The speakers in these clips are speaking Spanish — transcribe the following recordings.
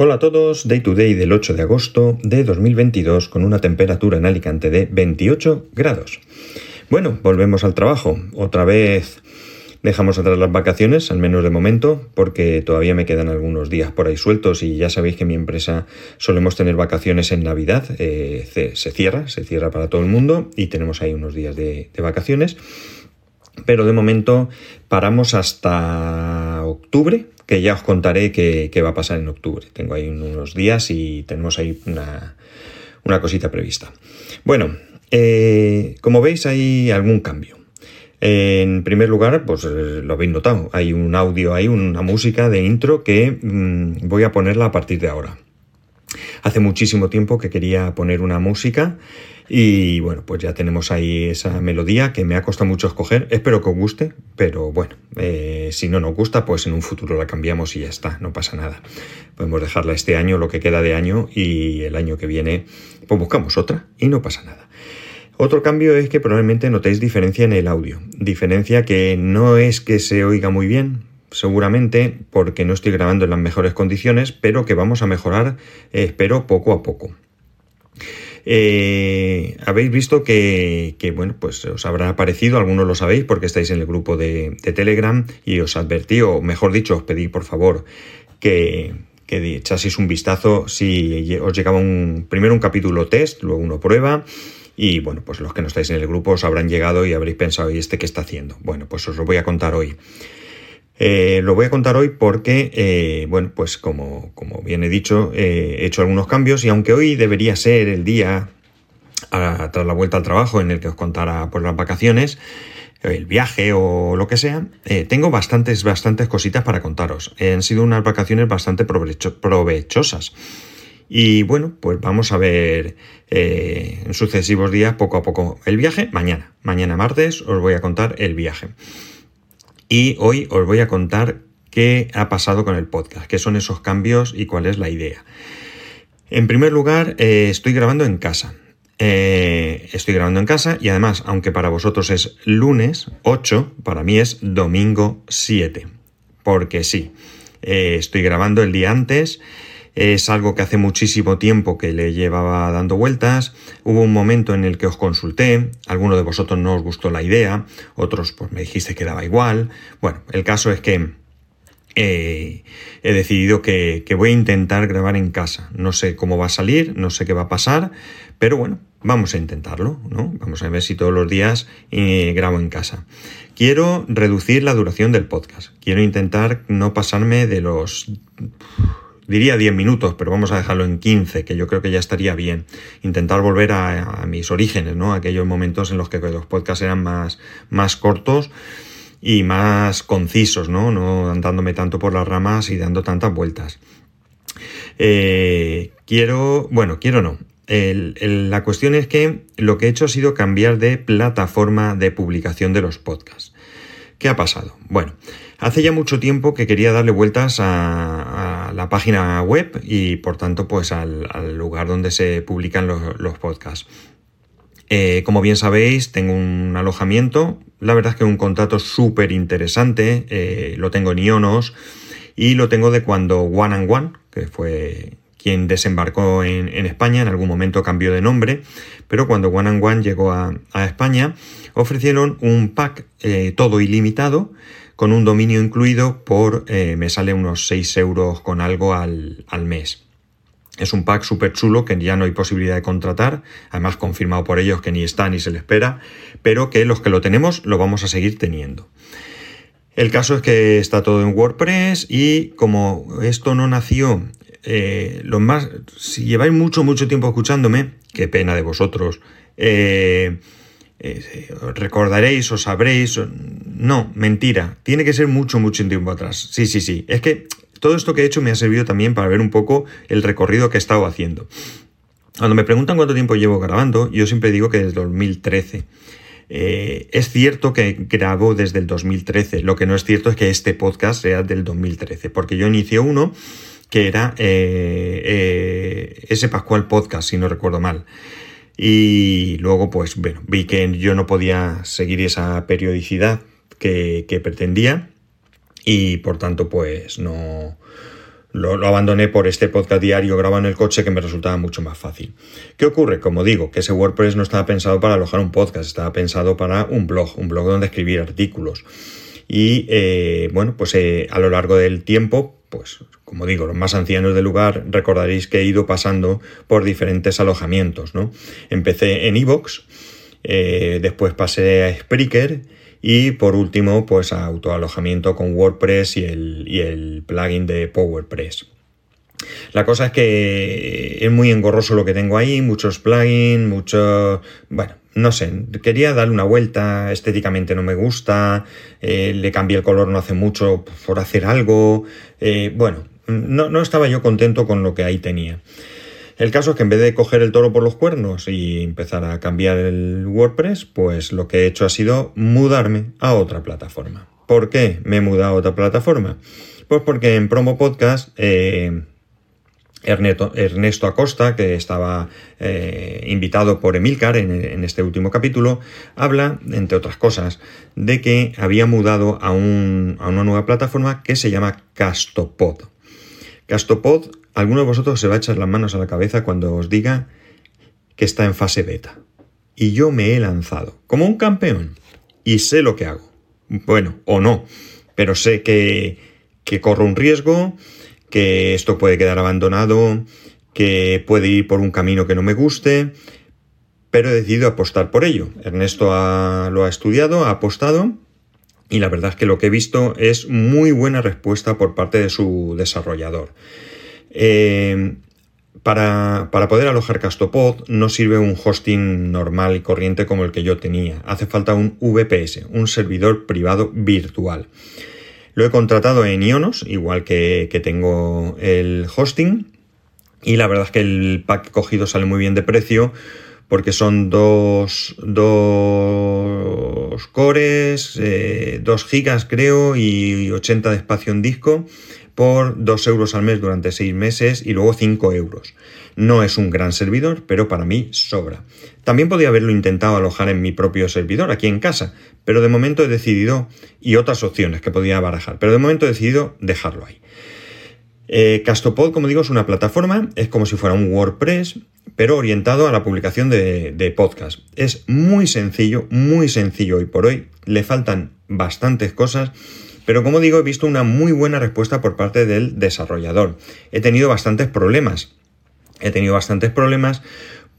Hola a todos, Day to Day del 8 de agosto de 2022 con una temperatura en Alicante de 28 grados. Bueno, volvemos al trabajo. Otra vez dejamos atrás las vacaciones, al menos de momento, porque todavía me quedan algunos días por ahí sueltos y ya sabéis que mi empresa solemos tener vacaciones en Navidad. Eh, se, cierra, se cierra para todo el mundo y tenemos ahí unos días de vacaciones. Pero de momento paramos hasta octubre, que ya os contaré qué, va a pasar en octubre. Tengo ahí unos días y tenemos ahí una, cosita prevista. Bueno, eh, como veis hay algún cambio. En primer lugar, pues eh, lo habéis notado, hay un audio, hay una música de intro que mm, voy a ponerla a partir de ahora. Hace muchísimo tiempo que quería poner una música y bueno, pues ya tenemos ahí esa melodía que me ha costado mucho escoger. Espero que os guste, pero bueno, eh, si no nos gusta, pues en un futuro la cambiamos y ya está, no pasa nada. Podemos dejarla este año, lo que queda de año, y el año que viene, pues buscamos otra y no pasa nada. Otro cambio es que probablemente notéis diferencia en el audio. Diferencia que no es que se oiga muy bien, seguramente porque no estoy grabando en las mejores condiciones, pero que vamos a mejorar, eh, espero, poco a poco. Eh, habéis visto que, bueno, pues os habrá parecido, algunos lo sabéis porque estáis en el grupo de, Telegram y os advertí, o mejor dicho, os pedí por favor que, que echaseis un vistazo si os llegaba un, primero un capítulo test, luego uno prueba. Y bueno, pues los que no estáis en el grupo os habrán llegado y habréis pensado, ¿y este qué está haciendo? Bueno, pues os lo voy a contar hoy. Eh, lo voy a contar hoy porque, eh, bueno, pues como, como, bien he dicho, eh, he hecho algunos cambios y aunque hoy debería ser el día tras la vuelta al trabajo en el que os contara por las vacaciones, el viaje o lo que sea, tengo bastantes, bastantes cositas para contaros. han sido unas vacaciones bastante provechosas. Y bueno, pues vamos a ver en sucesivos días, poco a poco, el viaje. Mañana, mañana martes, os voy a contar el viaje. Y hoy os voy a contar qué ha pasado con el podcast, qué son esos cambios y cuál es la idea. En primer lugar, eh, estoy grabando en casa. Eh, estoy grabando en casa y además, aunque para vosotros es lunes 8, para mí es domingo 7. Porque sí, eh, estoy grabando el día antes es algo que hace muchísimo tiempo que le llevaba dando vueltas. Hubo un momento en el que os consulté, alguno de vosotros no os gustó la idea, otros pues me dijiste que daba igual. Bueno, el caso es que eh, he decidido que, voy a intentar grabar en casa. No sé cómo va a salir, no sé qué va a pasar, pero bueno, vamos a intentarlo, ¿no? Vamos a ver si todos los días eh, grabo en casa. Quiero reducir la duración del podcast. Quiero intentar no pasarme de los diría 10 minutos, pero vamos a dejarlo en 15, que yo creo que ya estaría bien. Intentar volver a, mis orígenes, ¿no? Aquellos momentos en los que los podcasts eran más, más cortos y más concisos, ¿no? No andándome tanto por las ramas y dando tantas vueltas. Eh, quiero, bueno, quiero no. la cuestión es que lo que he hecho ha sido cambiar de plataforma de publicación de los podcasts. ¿Qué ha pasado? Bueno, hace ya mucho tiempo que quería darle vueltas a, la página web y por tanto pues al, lugar donde se publican los, podcasts. Eh, como bien sabéis, tengo un alojamiento, la verdad es que un contrato súper interesante, eh, lo tengo en Ionos y lo tengo de cuando One and One, que fue quien desembarcó en, España, en algún momento cambió de nombre, pero cuando One and One llegó a España, ofrecieron un pack eh, todo ilimitado con un dominio incluido por, eh, me sale unos 6 euros con algo al, mes. Es un pack súper chulo que ya no hay posibilidad de contratar, además confirmado por ellos que ni está ni se le espera, pero que los que lo tenemos lo vamos a seguir teniendo. El caso es que está todo en WordPress y como esto no nació, eh, más, si lleváis mucho, mucho tiempo escuchándome, qué pena de vosotros, eh, eh, recordaréis o sabréis. No, mentira. Tiene que ser mucho, mucho tiempo atrás. Sí, sí, sí. Es que todo esto que he hecho me ha servido también para ver un poco el recorrido que he estado haciendo. Cuando me preguntan cuánto tiempo llevo grabando, yo siempre digo que desde 2013. Eh, es cierto que grabo desde el 2013, lo que no es cierto es que este podcast sea del 2013, porque yo inicié uno que era eh, ese Pascual Podcast, si no recuerdo mal. Y luego, pues bueno, vi que yo no podía seguir esa periodicidad que, pretendía y por tanto, pues no, lo, abandoné por este podcast diario grabado en el coche que me resultaba mucho más fácil. ¿Qué ocurre? Como digo, que ese WordPress no estaba pensado para alojar un podcast, estaba pensado para un blog, un blog donde escribir artículos. Y eh, bueno, pues eh, a lo largo del tiempo, pues como digo, los más ancianos del lugar recordaréis que he ido pasando por diferentes alojamientos, ¿no? Empecé en Evox, eh, después pasé a Spreaker y por último, pues a autoalojamiento con WordPress y el, y el plugin de PowerPress. La cosa es que es muy engorroso lo que tengo ahí, muchos plugins, mucho... Bueno, no sé, quería darle una vuelta, estéticamente no me gusta, eh, le cambié el color no hace mucho por hacer algo, eh, bueno, no, no estaba yo contento con lo que ahí tenía. El caso es que en vez de coger el toro por los cuernos y empezar a cambiar el WordPress, pues lo que he hecho ha sido mudarme a otra plataforma. ¿Por qué me he mudado a otra plataforma? Pues porque en Promo Podcast eh, Ernesto, Acosta, que estaba eh, invitado por Emilcar en, este último capítulo, habla, entre otras cosas, de que había mudado a, una nueva plataforma que se llama Castopod. Castopod alguno de vosotros se va a echar las manos a la cabeza cuando os diga que está en fase beta. Y yo me he lanzado como un campeón y sé lo que hago. Bueno, o no, pero sé que corro un riesgo, que esto puede quedar abandonado, que puede ir por un camino que no me guste, pero he decidido apostar por ello. Ernesto lo ha estudiado, ha apostado y la verdad es que lo que he visto es muy buena respuesta por parte de su desarrollador. Eh, para, poder alojar Castopod no sirve un hosting normal y corriente como el que yo tenía. Hace falta un VPS, un servidor privado virtual. Lo he contratado en Ionos, igual que, tengo el hosting. Y la verdad es que el pack cogido sale muy bien de precio porque son dos, dos cores, 2 eh, gigas creo y 80 de espacio en disco por 2 euros al mes durante 6 meses y luego 5 euros. No es un gran servidor, pero para mí sobra. También podía haberlo intentado alojar en mi propio servidor, aquí en casa, pero de momento he decidido, y otras opciones que podía barajar, pero de momento he decidido dejarlo ahí. Eh, Castopod, como digo, es una plataforma, es como si fuera un WordPress, pero orientado a la publicación de, de podcast. Es muy sencillo, muy sencillo hoy por hoy, le faltan bastantes cosas pero como digo, he visto una muy buena respuesta por parte del desarrollador. He tenido bastantes problemas. He tenido bastantes problemas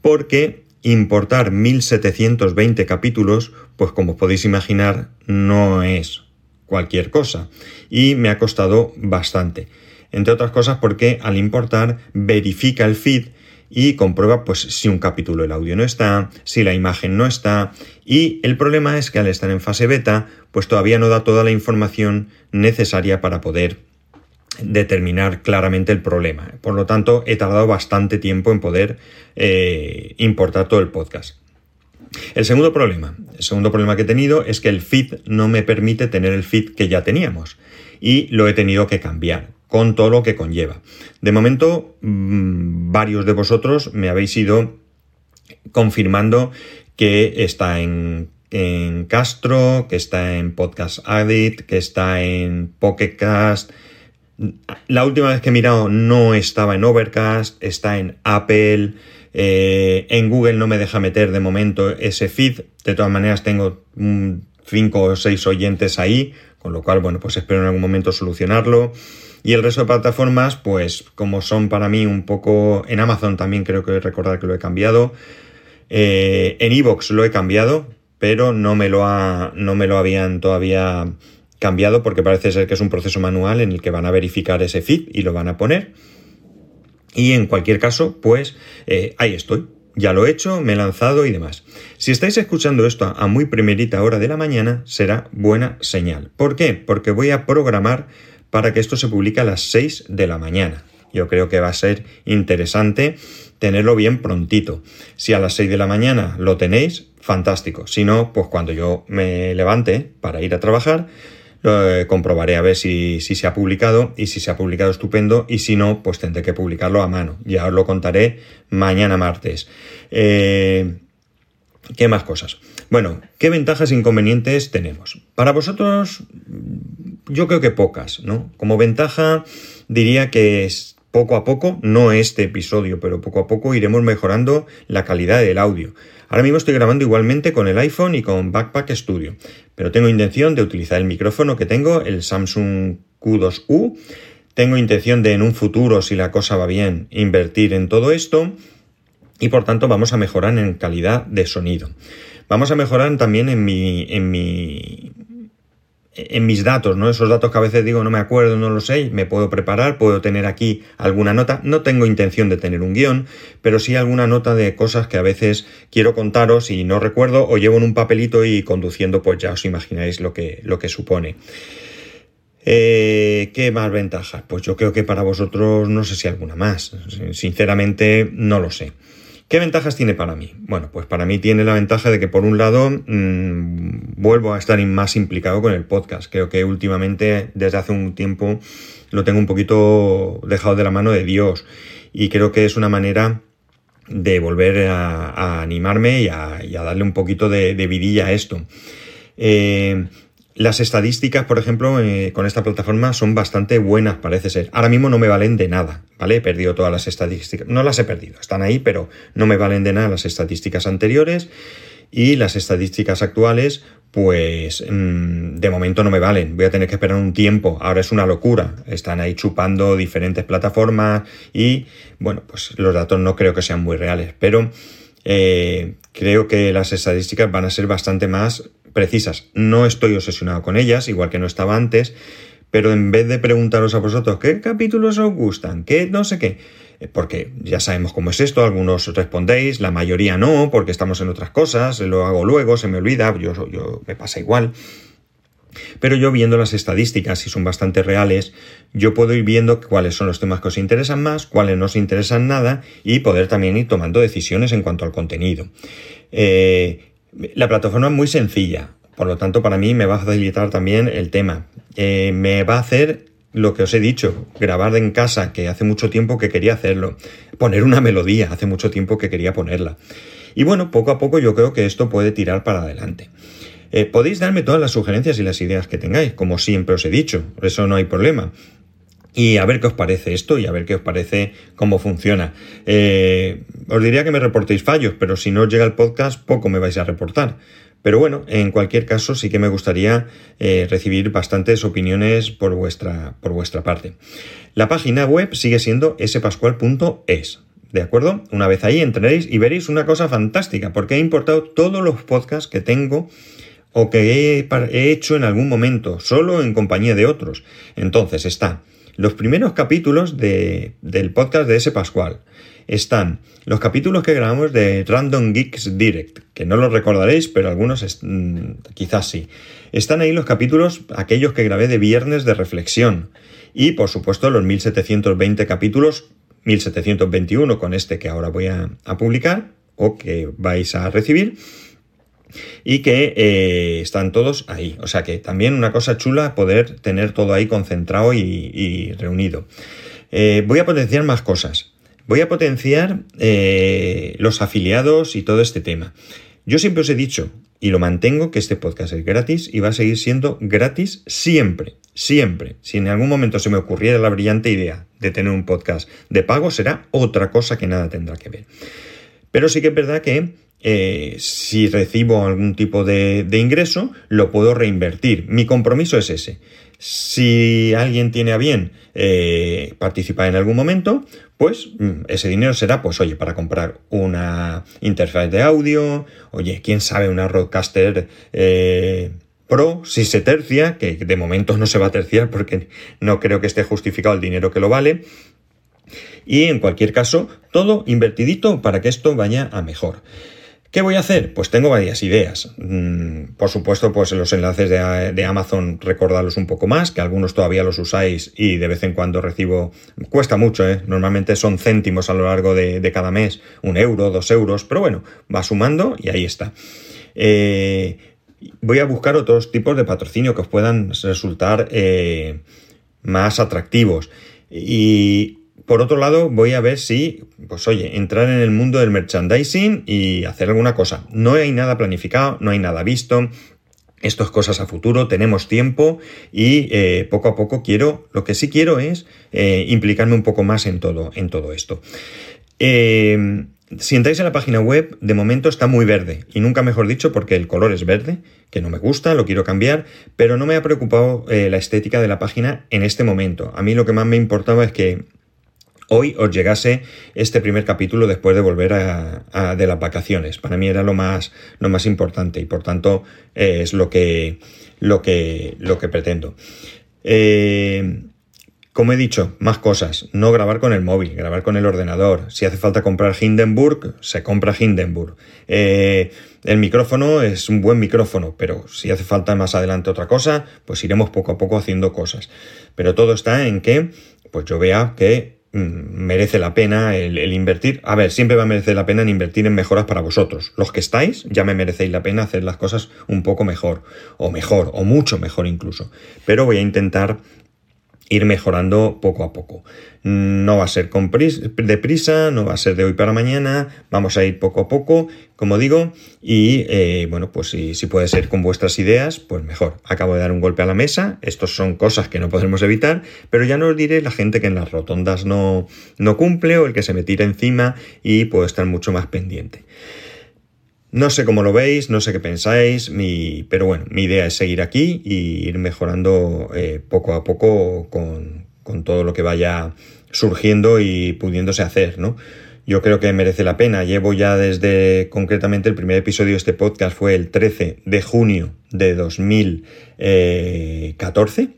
porque importar 1720 capítulos, pues como podéis imaginar, no es cualquier cosa. Y me ha costado bastante. Entre otras cosas porque al importar verifica el feed y comprueba pues si un capítulo el audio no está, si la imagen no está y el problema es que al estar en fase beta pues todavía no da toda la información necesaria para poder determinar claramente el problema. Por lo tanto, he tardado bastante tiempo en poder eh, importar todo el podcast. El segundo problema, el segundo problema que he tenido es que el feed no me permite tener el feed que ya teníamos y lo he tenido que cambiar con todo lo que conlleva. De momento, mm, varios de vosotros me habéis ido confirmando que está en, Castro, que está en Podcast Addict, que está en Pocketcast. La última vez que he mirado no estaba en Overcast, está en Apple. Eh, en Google no me deja meter de momento ese feed. De todas maneras, tengo 5 o 6 oyentes ahí, con lo cual, bueno, pues espero en algún momento solucionarlo. Y el resto de plataformas, pues como son para mí un poco... En Amazon también creo que recordar que lo he cambiado. Eh, en Evox lo he cambiado, pero no me, lo ha, no me lo habían todavía cambiado porque parece ser que es un proceso manual en el que van a verificar ese feed y lo van a poner. Y en cualquier caso, pues eh, ahí estoy. Ya lo he hecho, me he lanzado y demás. Si estáis escuchando esto a muy primerita hora de la mañana, será buena señal. ¿Por qué? Porque voy a programar para que esto se publique a las 6 de la mañana. Yo creo que va a ser interesante tenerlo bien prontito. Si a las 6 de la mañana lo tenéis, fantástico. Si no, pues cuando yo me levante para ir a trabajar, eh, comprobaré a ver si, se ha publicado y si se ha publicado estupendo y si no, pues tendré que publicarlo a mano. Ya os lo contaré mañana martes. Eh, ¿Qué más cosas? Bueno, ¿qué ventajas e inconvenientes tenemos? Para vosotros, yo creo que pocas, ¿no? Como ventaja, diría que es poco a poco, no este episodio, pero poco a poco iremos mejorando la calidad del audio. Ahora mismo estoy grabando igualmente con el iPhone y con Backpack Studio, pero tengo intención de utilizar el micrófono que tengo, el Samsung Q2U. Tengo intención de en un futuro, si la cosa va bien, invertir en todo esto y por tanto vamos a mejorar en calidad de sonido. Vamos a mejorar también en mi, en mi, en mis datos, ¿no? Esos datos que a veces digo no me acuerdo, no lo sé, me puedo preparar, puedo tener aquí alguna nota. No tengo intención de tener un guion, pero sí alguna nota de cosas que a veces quiero contaros y no recuerdo o llevo en un papelito y conduciendo, pues ya os imagináis lo que, lo que supone. Eh, ¿Qué más ventajas? Pues yo creo que para vosotros no sé si alguna más. Sinceramente no lo sé. ¿Qué ventajas tiene para mí? Bueno, pues para mí tiene la ventaja de que por un lado mmm, vuelvo a estar más implicado con el podcast. Creo que últimamente, desde hace un tiempo, lo tengo un poquito dejado de la mano de Dios. Y creo que es una manera de volver a, animarme y a, y a, darle un poquito de, de vidilla a esto. Eh, las estadísticas, por ejemplo, eh, con esta plataforma son bastante buenas, parece ser. Ahora mismo no me valen de nada, ¿vale? He perdido todas las estadísticas. No las he perdido, están ahí, pero no me valen de nada las estadísticas anteriores. Y las estadísticas actuales, pues mmm, de momento no me valen. Voy a tener que esperar un tiempo. Ahora es una locura. Están ahí chupando diferentes plataformas y, bueno, pues los datos no creo que sean muy reales. Pero eh, creo que las estadísticas van a ser bastante más precisas. No estoy obsesionado con ellas, igual que no estaba antes, pero en vez de preguntaros a vosotros qué capítulos os gustan, qué no sé qué, eh, porque ya sabemos cómo es esto, algunos respondéis, la mayoría no, porque estamos en otras cosas, lo hago luego, se me olvida, yo, yo me pasa igual. Pero yo viendo las estadísticas, si son bastante reales, yo puedo ir viendo cuáles son los temas que os interesan más, cuáles no os interesan nada y poder también ir tomando decisiones en cuanto al contenido. Eh, la plataforma es muy sencilla, por lo tanto para mí me va a facilitar también el tema. Eh, me va a hacer lo que os he dicho, grabar en casa, que hace mucho tiempo que quería hacerlo, poner una melodía, hace mucho tiempo que quería ponerla. Y bueno, poco a poco yo creo que esto puede tirar para adelante. Eh, podéis darme todas las sugerencias y las ideas que tengáis, como siempre os he dicho, eso no hay problema. Y a ver qué os parece esto y a ver qué os parece cómo funciona. Eh, os diría que me reportéis fallos, pero si no os llega el podcast, poco me vais a reportar. Pero bueno, en cualquier caso sí que me gustaría eh, recibir bastantes opiniones por vuestra, por vuestra parte. La página web sigue siendo spascual.es. ¿De acuerdo? Una vez ahí entraréis y veréis una cosa fantástica, porque he importado todos los podcasts que tengo o que he, he hecho en algún momento, solo en compañía de otros. Entonces está los primeros capítulos de, del podcast de ese Pascual. Están los capítulos que grabamos de Random Geeks Direct, que no los recordaréis, pero algunos mmm, quizás sí. Están ahí los capítulos, aquellos que grabé de viernes de reflexión. Y por supuesto los 1720 capítulos, 1721 con este que ahora voy a, a publicar o que vais a recibir y que eh, están todos ahí. O sea que también una cosa chula poder tener todo ahí concentrado y, reunido. Eh, voy a potenciar más cosas. Voy a potenciar eh, los afiliados y todo este tema. Yo siempre os he dicho, y lo mantengo, que este podcast es gratis y va a seguir siendo gratis siempre, siempre. Si en algún momento se me ocurriera la brillante idea de tener un podcast de pago, será otra cosa que nada tendrá que ver. Pero sí que es verdad que eh, si recibo algún tipo de, ingreso, lo puedo reinvertir. Mi compromiso es ese. Si alguien tiene a bien eh, participar en algún momento, pues mm, ese dinero será, pues oye, para comprar una interfaz de audio, oye, quién sabe, una Roadcaster eh, Pro, si se tercia, que de momento no se va a terciar porque no creo que esté justificado el dinero que lo vale. Y en cualquier caso, todo invertidito para que esto vaya a mejor. ¿Qué voy a hacer? Pues tengo varias ideas. Mm, por supuesto, pues los enlaces de, Amazon recordarlos un poco más, que algunos todavía los usáis y de vez en cuando recibo... Cuesta mucho, ¿eh? Normalmente son céntimos a lo largo de, cada mes, un euro, dos euros, pero bueno, va sumando y ahí está. Eh, voy a buscar otros tipos de patrocinio que os puedan resultar eh, más atractivos. Y Por otro lado, voy a ver si, pues oye, entrar en el mundo del merchandising y hacer alguna cosa. No hay nada planificado, no hay nada visto. Esto es cosas a futuro, tenemos tiempo y eh, poco a poco quiero, lo que sí quiero es eh, implicarme un poco más en todo, en todo esto. Eh, si entráis en la página web, de momento está muy verde, y nunca mejor dicho porque el color es verde, que no me gusta, lo quiero cambiar, pero no me ha preocupado eh, la estética de la página en este momento. A mí lo que más me importaba es que hoy os llegase este primer capítulo después de volver a, de las vacaciones. Para mí era lo más, lo más importante y por tanto eh, es lo que, lo que, lo que pretendo. Eh, como he dicho, más cosas. No grabar con el móvil, grabar con el ordenador. Si hace falta comprar Hindenburg, se compra Hindenburg. Eh, el micrófono es un buen micrófono, pero si hace falta más adelante otra cosa, pues iremos poco a poco haciendo cosas. Pero todo está en que, pues yo vea que merece la pena el, invertir. A ver, siempre va a merecer la pena en invertir en mejoras para vosotros. Los que estáis, ya me merecéis la pena hacer las cosas un poco mejor, o mejor, o mucho mejor incluso. Pero voy a intentar ir mejorando poco a poco. No va a ser con deprisa, no va a ser de hoy para mañana, vamos a ir poco a poco, como digo, y eh, bueno, pues si, puede ser con vuestras ideas, pues mejor. Acabo de dar un golpe a la mesa, estos son cosas que no podremos evitar, pero ya no os diré la gente que en las rotondas no, no cumple o el que se me tira encima y puedo estar mucho más pendiente. No sé cómo lo veis, no sé qué pensáis, mi, pero bueno, mi idea es seguir aquí y ir mejorando eh, poco a poco con, con, todo lo que vaya surgiendo y pudiéndose hacer, ¿no? Yo creo que merece la pena. Llevo ya desde, concretamente, el primer episodio de este podcast fue el 13 de junio de 2014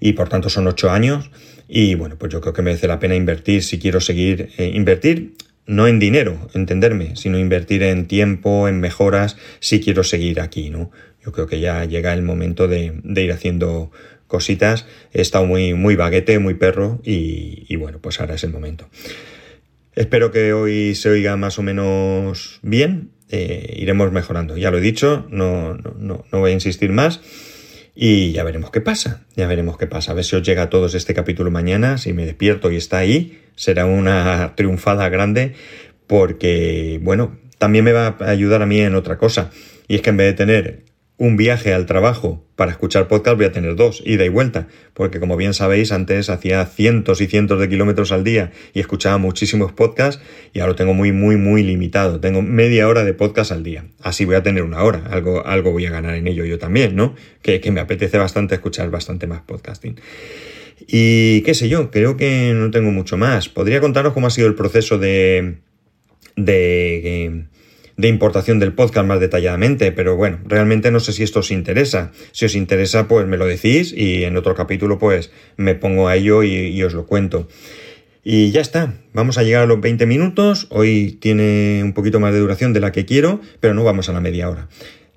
y por tanto son ocho años. Y bueno, pues yo creo que merece la pena invertir si quiero seguir, eh, invertir no en dinero, entenderme, sino invertir en tiempo, en mejoras, si quiero seguir aquí, ¿no? Yo creo que ya llega el momento de, ir haciendo cositas. He estado muy, muy baguete, muy perro y, bueno, pues ahora es el momento. Espero que hoy se oiga más o menos bien. Eh, iremos mejorando. Ya lo he dicho, no, no, no, no voy a insistir más. Y ya veremos qué pasa, ya veremos qué pasa. A ver si os llega a todos este capítulo mañana, si me despierto y está ahí, será una triunfada grande porque, bueno, también me va a ayudar a mí en otra cosa. Y es que en vez de tener un viaje al trabajo para escuchar podcast voy a tener dos, ida y vuelta, porque como bien sabéis, antes hacía cientos y cientos de kilómetros al día y escuchaba muchísimos podcasts y ahora tengo muy, muy, muy limitado. Tengo media hora de podcast al día. Así voy a tener una hora. Algo, algo voy a ganar en ello yo también, ¿no? Que, que me apetece bastante escuchar bastante más podcasting. Y qué sé yo, creo que no tengo mucho más. Podría contaros cómo ha sido el proceso de... de de importación del podcast más detalladamente, pero bueno, realmente no sé si esto os interesa. Si os interesa, pues me lo decís y en otro capítulo pues me pongo a ello y, os lo cuento. Y ya está, vamos a llegar a los 20 minutos, hoy tiene un poquito más de duración de la que quiero, pero no vamos a la media hora.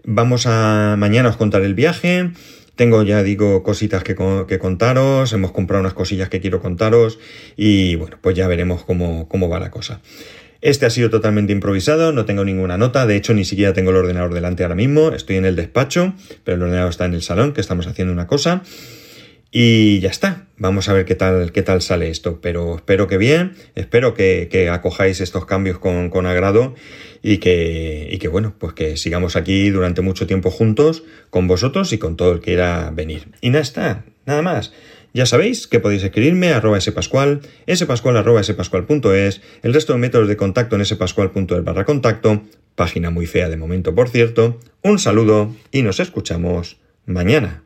Vamos a mañana os contar el viaje, tengo ya digo cositas que, que, contaros, hemos comprado unas cosillas que quiero contaros y bueno, pues ya veremos cómo, cómo va la cosa. Este ha sido totalmente improvisado, no tengo ninguna nota, de hecho ni siquiera tengo el ordenador delante ahora mismo, estoy en el despacho, pero el ordenador está en el salón, que estamos haciendo una cosa. Y ya está, vamos a ver qué tal, qué tal sale esto, pero espero que bien, espero que, acojáis estos cambios con, agrado y que, y que, bueno, pues que sigamos aquí durante mucho tiempo juntos con vosotros y con todo el que quiera venir. Y nada está, nada más. Ya sabéis que podéis escribirme a arroba spascual, spascual spascual.es, el resto de métodos de contacto en spascual.es barra contacto, página muy fea de momento por cierto. Un saludo y nos escuchamos mañana.